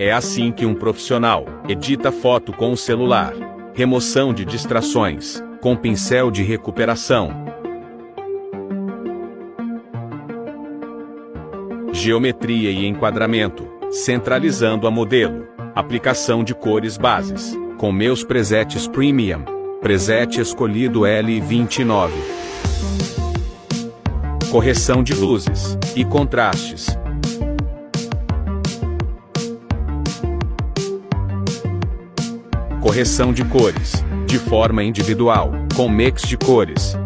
É assim que um profissional edita foto com o celular. Remoção de distrações com pincel de recuperação. Geometria e enquadramento, centralizando a modelo. Aplicação de cores bases, com meus presets premium. Preset escolhido L29. Correção de luzes e contrastes. Correção de cores, de forma individual, com mix de cores.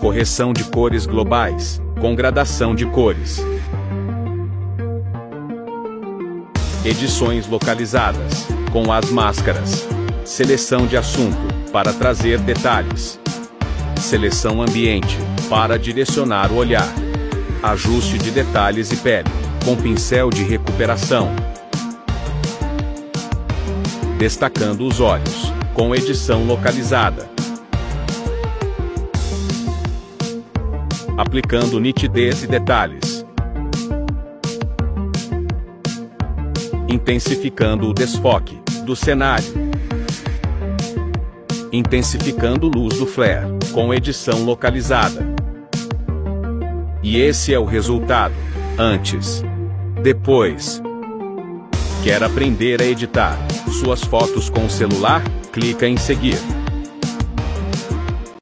Correção de cores globais, com gradação de cores. Edições localizadas, com as máscaras. Seleção de assunto, para trazer detalhes. Seleção ambiente, para direcionar o olhar. Ajuste de detalhes e pele, com pincel de recuperação. Destacando os olhos, com edição localizada. Aplicando nitidez e detalhes. Intensificando o desfoque do cenário. Intensificando luz do flare, com edição localizada. E esse é o resultado. Antes. Depois. Quer aprender a editar suas fotos com o celular? Clica em seguir.